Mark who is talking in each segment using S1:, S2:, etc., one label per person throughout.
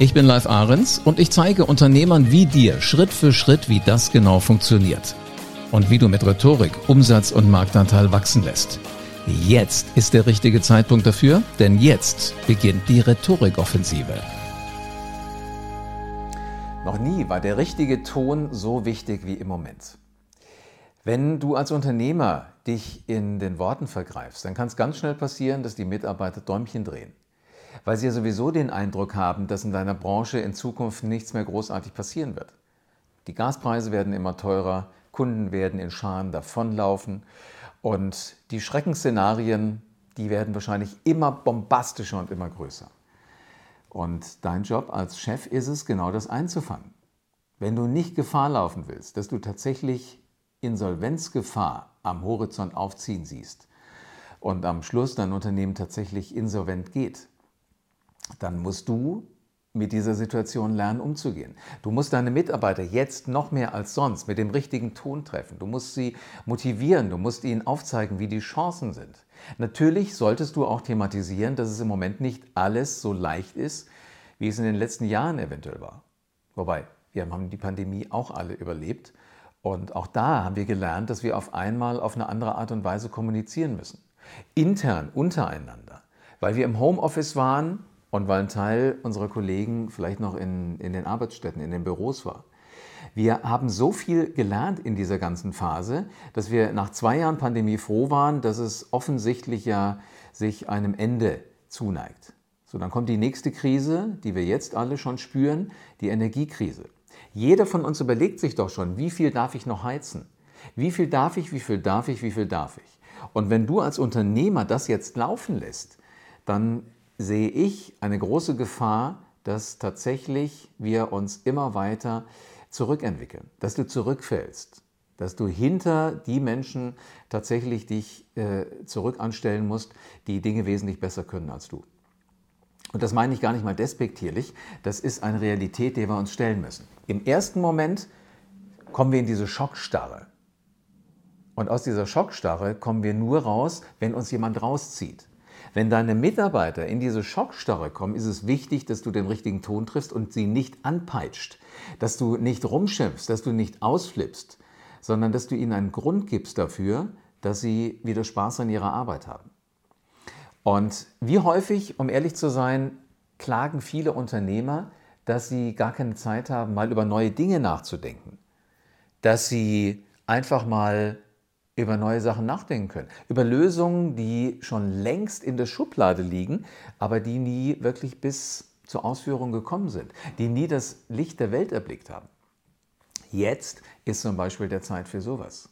S1: Ich bin Live Ahrens und ich zeige Unternehmern wie dir Schritt für Schritt, wie das genau funktioniert. Und wie du mit Rhetorik Umsatz und Marktanteil wachsen lässt. Jetzt ist der richtige Zeitpunkt dafür, denn jetzt beginnt die Rhetorikoffensive. Noch nie war der richtige Ton so wichtig wie im Moment. Wenn du als Unternehmer dich in den Worten vergreifst, dann kann es ganz schnell passieren, dass die Mitarbeiter Däumchen drehen weil sie ja sowieso den Eindruck haben, dass in deiner Branche in Zukunft nichts mehr großartig passieren wird. Die Gaspreise werden immer teurer, Kunden werden in Scharen davonlaufen und die Schreckensszenarien, die werden wahrscheinlich immer bombastischer und immer größer. Und dein Job als Chef ist es, genau das einzufangen. Wenn du nicht Gefahr laufen willst, dass du tatsächlich Insolvenzgefahr am Horizont aufziehen siehst und am Schluss dein Unternehmen tatsächlich insolvent geht, dann musst du mit dieser Situation lernen, umzugehen. Du musst deine Mitarbeiter jetzt noch mehr als sonst mit dem richtigen Ton treffen. Du musst sie motivieren, du musst ihnen aufzeigen, wie die Chancen sind. Natürlich solltest du auch thematisieren, dass es im Moment nicht alles so leicht ist, wie es in den letzten Jahren eventuell war. Wobei, wir haben die Pandemie auch alle überlebt und auch da haben wir gelernt, dass wir auf einmal auf eine andere Art und Weise kommunizieren müssen. Intern, untereinander. Weil wir im Homeoffice waren, und weil ein Teil unserer Kollegen vielleicht noch in, in den Arbeitsstätten, in den Büros war. Wir haben so viel gelernt in dieser ganzen Phase, dass wir nach zwei Jahren Pandemie froh waren, dass es offensichtlich ja sich einem Ende zuneigt. So, dann kommt die nächste Krise, die wir jetzt alle schon spüren, die Energiekrise. Jeder von uns überlegt sich doch schon, wie viel darf ich noch heizen? Wie viel darf ich, wie viel darf ich, wie viel darf ich? Und wenn du als Unternehmer das jetzt laufen lässt, dann sehe ich eine große Gefahr, dass tatsächlich wir uns immer weiter zurückentwickeln, dass du zurückfällst, dass du hinter die Menschen tatsächlich dich äh, zurück anstellen musst, die Dinge wesentlich besser können als du. Und das meine ich gar nicht mal despektierlich, das ist eine Realität, der wir uns stellen müssen. Im ersten Moment kommen wir in diese Schockstarre. Und aus dieser Schockstarre kommen wir nur raus, wenn uns jemand rauszieht. Wenn deine Mitarbeiter in diese Schockstarre kommen, ist es wichtig, dass du den richtigen Ton triffst und sie nicht anpeitscht, dass du nicht rumschimpfst, dass du nicht ausflippst, sondern dass du ihnen einen Grund gibst dafür, dass sie wieder Spaß an ihrer Arbeit haben. Und wie häufig, um ehrlich zu sein, klagen viele Unternehmer, dass sie gar keine Zeit haben, mal über neue Dinge nachzudenken, dass sie einfach mal über neue Sachen nachdenken können. Über Lösungen, die schon längst in der Schublade liegen, aber die nie wirklich bis zur Ausführung gekommen sind, die nie das Licht der Welt erblickt haben. Jetzt ist zum Beispiel der Zeit für sowas.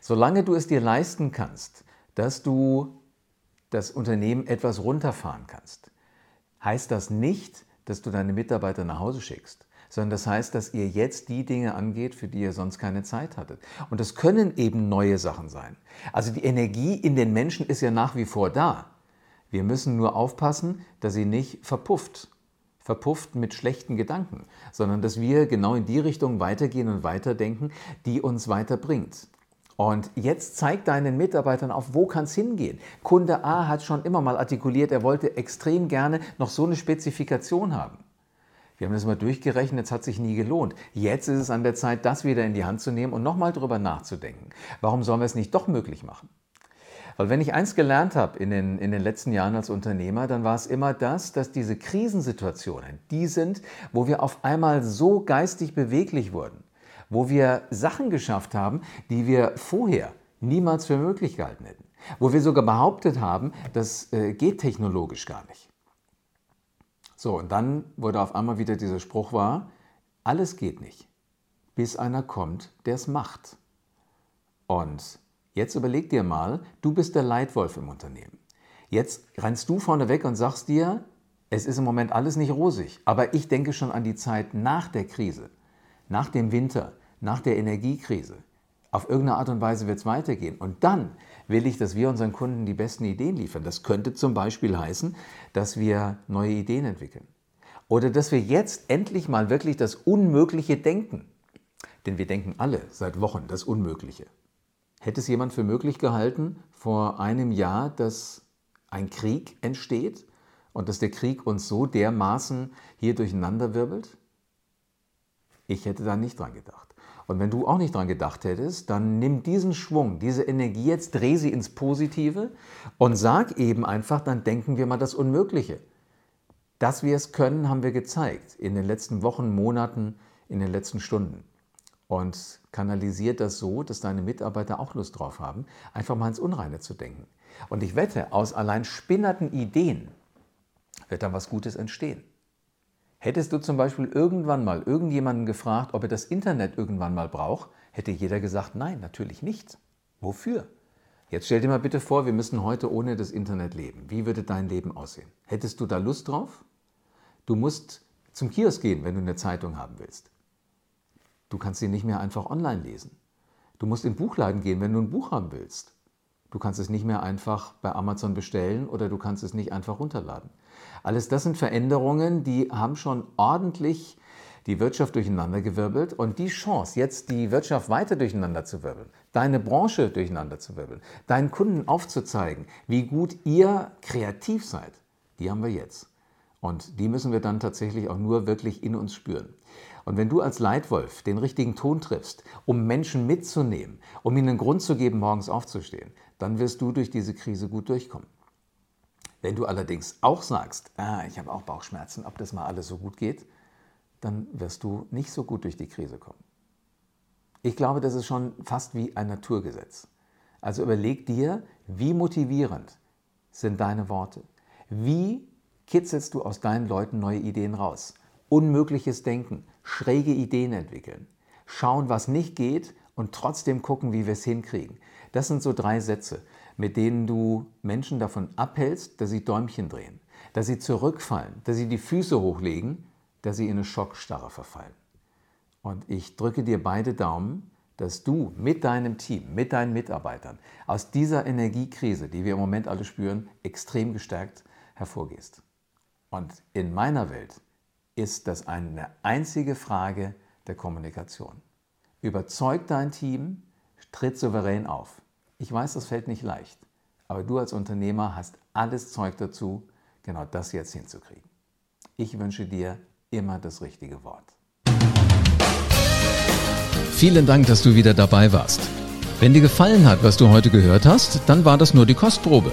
S1: Solange du es dir leisten kannst, dass du das Unternehmen etwas runterfahren kannst, heißt das nicht, dass du deine Mitarbeiter nach Hause schickst sondern das heißt, dass ihr jetzt die Dinge angeht, für die ihr sonst keine Zeit hattet. Und das können eben neue Sachen sein. Also die Energie in den Menschen ist ja nach wie vor da. Wir müssen nur aufpassen, dass sie nicht verpufft. Verpufft mit schlechten Gedanken, sondern dass wir genau in die Richtung weitergehen und weiterdenken, die uns weiterbringt. Und jetzt zeig deinen Mitarbeitern auf, wo kann es hingehen. Kunde A hat schon immer mal artikuliert, er wollte extrem gerne noch so eine Spezifikation haben. Wir haben das mal durchgerechnet, es hat sich nie gelohnt. Jetzt ist es an der Zeit, das wieder in die Hand zu nehmen und nochmal drüber nachzudenken. Warum sollen wir es nicht doch möglich machen? Weil wenn ich eins gelernt habe in den, in den letzten Jahren als Unternehmer, dann war es immer das, dass diese Krisensituationen die sind, wo wir auf einmal so geistig beweglich wurden, wo wir Sachen geschafft haben, die wir vorher niemals für möglich gehalten hätten, wo wir sogar behauptet haben, das äh, geht technologisch gar nicht. So, und dann wurde auf einmal wieder dieser Spruch wahr, alles geht nicht, bis einer kommt, der es macht. Und jetzt überleg dir mal, du bist der Leitwolf im Unternehmen. Jetzt rennst du vorne weg und sagst dir, Es ist im Moment alles nicht rosig, aber ich denke schon an die Zeit nach der Krise, nach dem Winter, nach der Energiekrise. Auf irgendeine Art und Weise wird es weitergehen. Und dann will ich, dass wir unseren Kunden die besten Ideen liefern. Das könnte zum Beispiel heißen, dass wir neue Ideen entwickeln. Oder dass wir jetzt endlich mal wirklich das Unmögliche denken. Denn wir denken alle seit Wochen das Unmögliche. Hätte es jemand für möglich gehalten vor einem Jahr, dass ein Krieg entsteht und dass der Krieg uns so dermaßen hier durcheinander wirbelt? Ich hätte da nicht dran gedacht. Und wenn du auch nicht dran gedacht hättest, dann nimm diesen Schwung, diese Energie jetzt, dreh sie ins Positive und sag eben einfach, dann denken wir mal das Unmögliche. Dass wir es können, haben wir gezeigt in den letzten Wochen, Monaten, in den letzten Stunden. Und kanalisiert das so, dass deine Mitarbeiter auch Lust drauf haben, einfach mal ins Unreine zu denken. Und ich wette, aus allein spinnerten Ideen wird dann was Gutes entstehen. Hättest du zum Beispiel irgendwann mal irgendjemanden gefragt, ob er das Internet irgendwann mal braucht, hätte jeder gesagt, nein, natürlich nicht. Wofür? Jetzt stell dir mal bitte vor, wir müssen heute ohne das Internet leben. Wie würde dein Leben aussehen? Hättest du da Lust drauf? Du musst zum Kiosk gehen, wenn du eine Zeitung haben willst. Du kannst sie nicht mehr einfach online lesen. Du musst in den Buchladen gehen, wenn du ein Buch haben willst. Du kannst es nicht mehr einfach bei Amazon bestellen oder du kannst es nicht einfach runterladen. Alles das sind Veränderungen, die haben schon ordentlich die Wirtschaft durcheinandergewirbelt und die Chance, jetzt die Wirtschaft weiter durcheinander zu wirbeln, deine Branche durcheinander zu wirbeln, deinen Kunden aufzuzeigen, wie gut ihr kreativ seid, die haben wir jetzt. Und die müssen wir dann tatsächlich auch nur wirklich in uns spüren. Und wenn du als Leitwolf den richtigen Ton triffst, um Menschen mitzunehmen, um ihnen einen Grund zu geben, morgens aufzustehen, dann wirst du durch diese Krise gut durchkommen. Wenn du allerdings auch sagst, ah, ich habe auch Bauchschmerzen, ob das mal alles so gut geht, dann wirst du nicht so gut durch die Krise kommen. Ich glaube, das ist schon fast wie ein Naturgesetz. Also überleg dir, wie motivierend sind deine Worte? Wie kitzelst du aus deinen Leuten neue Ideen raus? Unmögliches Denken, schräge Ideen entwickeln, schauen, was nicht geht und trotzdem gucken, wie wir es hinkriegen. Das sind so drei Sätze, mit denen du Menschen davon abhältst, dass sie Däumchen drehen, dass sie zurückfallen, dass sie die Füße hochlegen, dass sie in eine Schockstarre verfallen. Und ich drücke dir beide Daumen, dass du mit deinem Team, mit deinen Mitarbeitern aus dieser Energiekrise, die wir im Moment alle spüren, extrem gestärkt hervorgehst. Und in meiner Welt ist das eine einzige Frage der Kommunikation. Überzeug dein Team, tritt souverän auf. Ich weiß, das fällt nicht leicht, aber du als Unternehmer hast alles Zeug dazu, genau das jetzt hinzukriegen. Ich wünsche dir immer das richtige Wort.
S2: Vielen Dank, dass du wieder dabei warst. Wenn dir gefallen hat, was du heute gehört hast, dann war das nur die Kostprobe.